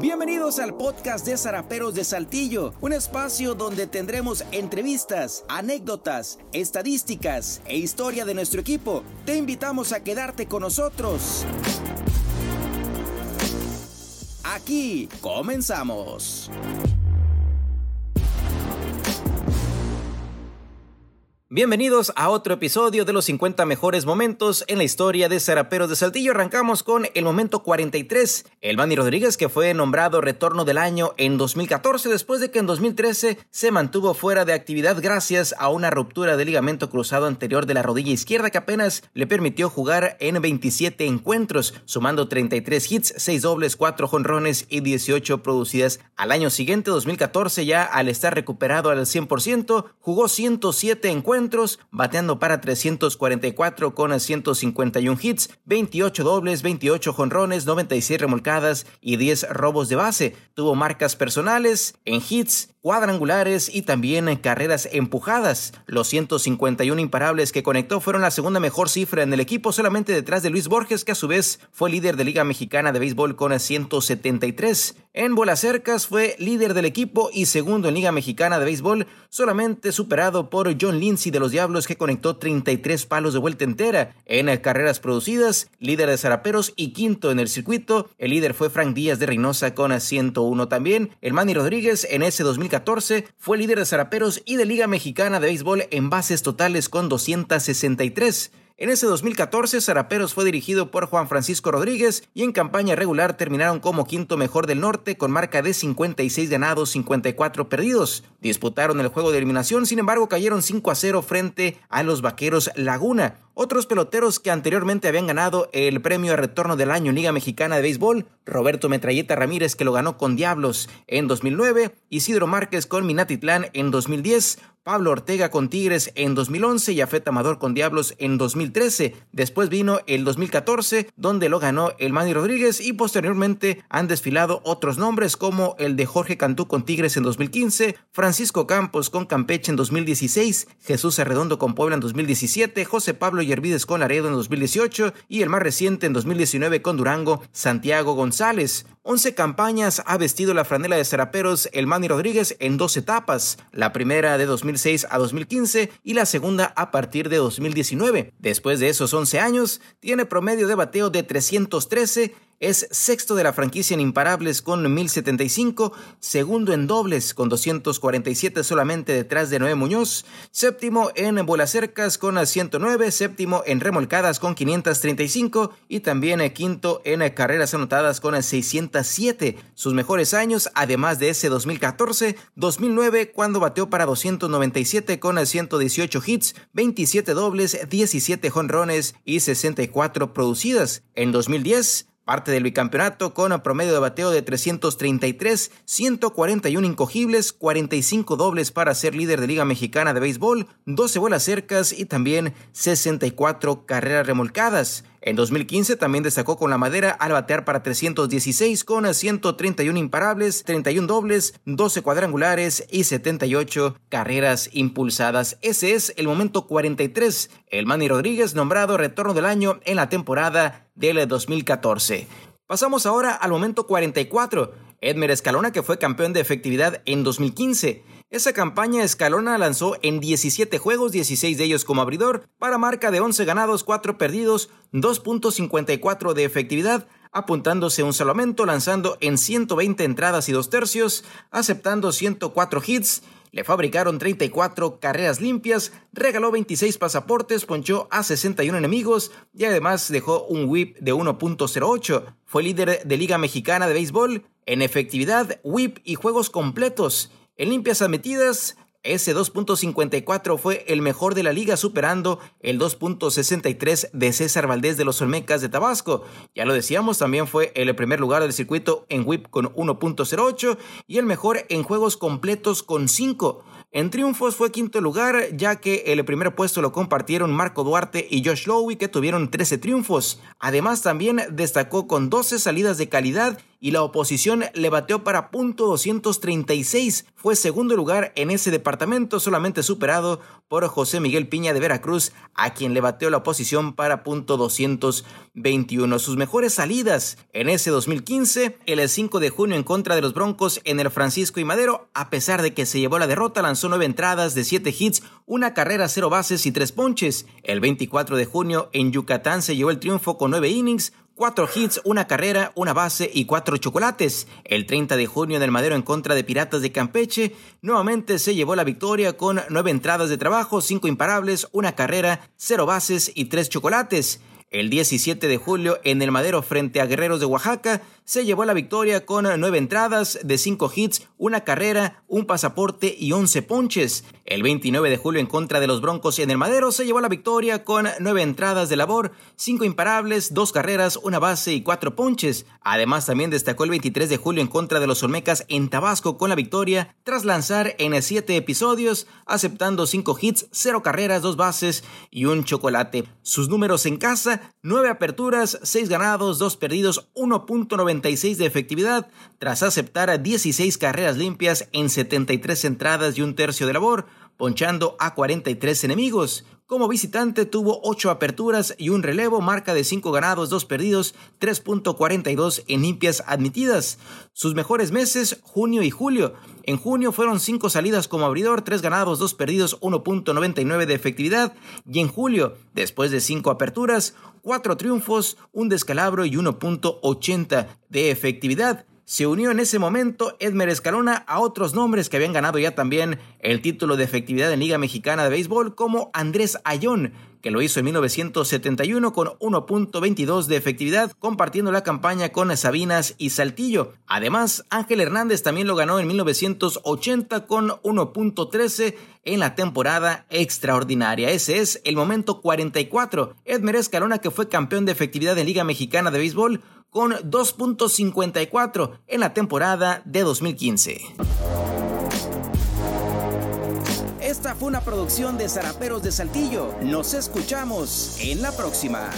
Bienvenidos al podcast de Zaraperos de Saltillo, un espacio donde tendremos entrevistas, anécdotas, estadísticas e historia de nuestro equipo. Te invitamos a quedarte con nosotros. Aquí comenzamos. Bienvenidos a otro episodio de los 50 mejores momentos en la historia de Zaraperos de Saltillo. Arrancamos con el momento 43. El Manny Rodríguez, que fue nombrado retorno del año en 2014, después de que en 2013 se mantuvo fuera de actividad gracias a una ruptura del ligamento cruzado anterior de la rodilla izquierda que apenas le permitió jugar en 27 encuentros, sumando 33 hits, 6 dobles, 4 jonrones y 18 producidas. Al año siguiente, 2014, ya al estar recuperado al 100%, jugó 107 encuentros bateando para 344 con 151 hits, 28 dobles, 28 jonrones, 96 remolcadas y 10 robos de base. Tuvo marcas personales en hits, cuadrangulares y también carreras empujadas. Los 151 imparables que conectó fueron la segunda mejor cifra en el equipo, solamente detrás de Luis Borges, que a su vez fue líder de Liga Mexicana de Béisbol con 173. En bolas cercas fue líder del equipo y segundo en Liga Mexicana de Béisbol, solamente superado por John Lindsay de los Diablos que conectó 33 palos de vuelta entera. En carreras producidas, líder de zaraperos y quinto en el circuito. El líder fue Frank Díaz de Reynosa con 101 también. El Manny Rodríguez en ese 2014 fue líder de zaraperos y de Liga Mexicana de Béisbol en bases totales con 263. En ese 2014, Zaraperos fue dirigido por Juan Francisco Rodríguez y en campaña regular terminaron como quinto mejor del norte con marca de 56 ganados, 54 perdidos. Disputaron el juego de eliminación, sin embargo cayeron 5 a 0 frente a los Vaqueros Laguna. Otros peloteros que anteriormente habían ganado el premio de retorno del año Liga Mexicana de Béisbol, Roberto Metralleta Ramírez que lo ganó con Diablos en 2009, Isidro Márquez con Minatitlán en 2010, Pablo Ortega con Tigres en 2011 y Afet Amador con Diablos en 2013. Después vino el 2014, donde lo ganó el Manny Rodríguez y posteriormente han desfilado otros nombres como el de Jorge Cantú con Tigres en 2015, Francisco Campos con Campeche en 2016, Jesús Arredondo con Puebla en 2017, José Pablo Yervides con Laredo en 2018 y el más reciente en 2019 con Durango, Santiago González. 11 campañas ha vestido la franela de Seraperos el Manny Rodríguez en dos etapas, la primera de 2006 a 2015 y la segunda a partir de 2019. Después de esos 11 años, tiene promedio de bateo de 313 es sexto de la franquicia en imparables con 1075, segundo en dobles con 247 solamente detrás de Noé Muñoz, séptimo en bolas cercas con 109, séptimo en remolcadas con 535 y también quinto en carreras anotadas con 607. Sus mejores años, además de ese 2014, 2009 cuando bateó para 297 con 118 hits, 27 dobles, 17 jonrones y 64 producidas. En 2010 Parte del bicampeonato con promedio de bateo de 333, 141 incogibles, 45 dobles para ser líder de Liga Mexicana de Béisbol, 12 bolas cercas y también 64 carreras remolcadas. En 2015 también destacó con la madera al batear para 316 con 131 imparables, 31 dobles, 12 cuadrangulares y 78 carreras impulsadas. Ese es el momento 43. El Manny Rodríguez nombrado retorno del año en la temporada del 2014. Pasamos ahora al momento 44. Edmer Escalona, que fue campeón de efectividad en 2015. Esa campaña Escalona lanzó en 17 juegos, 16 de ellos como abridor, para marca de 11 ganados, 4 perdidos, 2.54 de efectividad, apuntándose un salvamento, lanzando en 120 entradas y 2 tercios, aceptando 104 hits le fabricaron 34 carreras limpias, regaló 26 pasaportes, ponchó a 61 enemigos y además dejó un whip de 1.08. Fue líder de Liga Mexicana de Béisbol en efectividad, whip y juegos completos. En limpias admitidas, ese 2.54 fue el mejor de la liga, superando el 2.63 de César Valdés de los Olmecas de Tabasco. Ya lo decíamos, también fue el primer lugar del circuito en whip con 1.08 y el mejor en juegos completos con 5. En triunfos fue quinto lugar, ya que el primer puesto lo compartieron Marco Duarte y Josh Lowe, que tuvieron 13 triunfos. Además, también destacó con 12 salidas de calidad y la oposición le bateó para punto 236. Fue segundo lugar en ese departamento, solamente superado por José Miguel Piña de Veracruz, a quien le bateó la oposición para punto 221. Sus mejores salidas en ese 2015, el 5 de junio en contra de los Broncos en el Francisco y Madero, a pesar de que se llevó la derrota, lanzó nueve entradas de siete hits, una carrera, cero bases y tres ponches. El 24 de junio en Yucatán se llevó el triunfo con nueve innings, cuatro hits, una carrera, una base y cuatro chocolates. El 30 de junio en el Madero en contra de Piratas de Campeche, nuevamente se llevó la victoria con nueve entradas de trabajo, cinco imparables, una carrera, cero bases y tres chocolates. El 17 de julio en el Madero frente a Guerreros de Oaxaca se llevó la victoria con nueve entradas de cinco hits, una carrera, un pasaporte y once ponches. El 29 de julio en contra de los Broncos en el Madero se llevó la victoria con nueve entradas de labor, cinco imparables, dos carreras, una base y cuatro ponches. Además también destacó el 23 de julio en contra de los Olmecas en Tabasco con la victoria tras lanzar en siete episodios, aceptando cinco hits, cero carreras, dos bases y un chocolate. Sus números en casa, nueve aperturas, seis ganados, dos perdidos, 1.90 de efectividad tras aceptar a 16 carreras limpias en 73 entradas y un tercio de labor, ponchando a 43 enemigos. Como visitante tuvo 8 aperturas y un relevo, marca de 5 ganados, 2 perdidos, 3.42 en limpias admitidas. Sus mejores meses, junio y julio. En junio fueron 5 salidas como abridor, 3 ganados, 2 perdidos, 1.99 de efectividad. Y en julio, después de 5 aperturas, 4 triunfos, un descalabro y 1.80 de efectividad se unió en ese momento Edmer Escalona a otros nombres que habían ganado ya también el título de efectividad en Liga Mexicana de Béisbol, como Andrés Ayón, que lo hizo en 1971 con 1.22 de efectividad, compartiendo la campaña con Sabinas y Saltillo. Además, Ángel Hernández también lo ganó en 1980 con 1.13 en la temporada extraordinaria. Ese es el momento 44. Edmer Escalona, que fue campeón de efectividad en Liga Mexicana de Béisbol, con 2.54 en la temporada de 2015. Esta fue una producción de Zaraperos de Saltillo. Nos escuchamos en la próxima.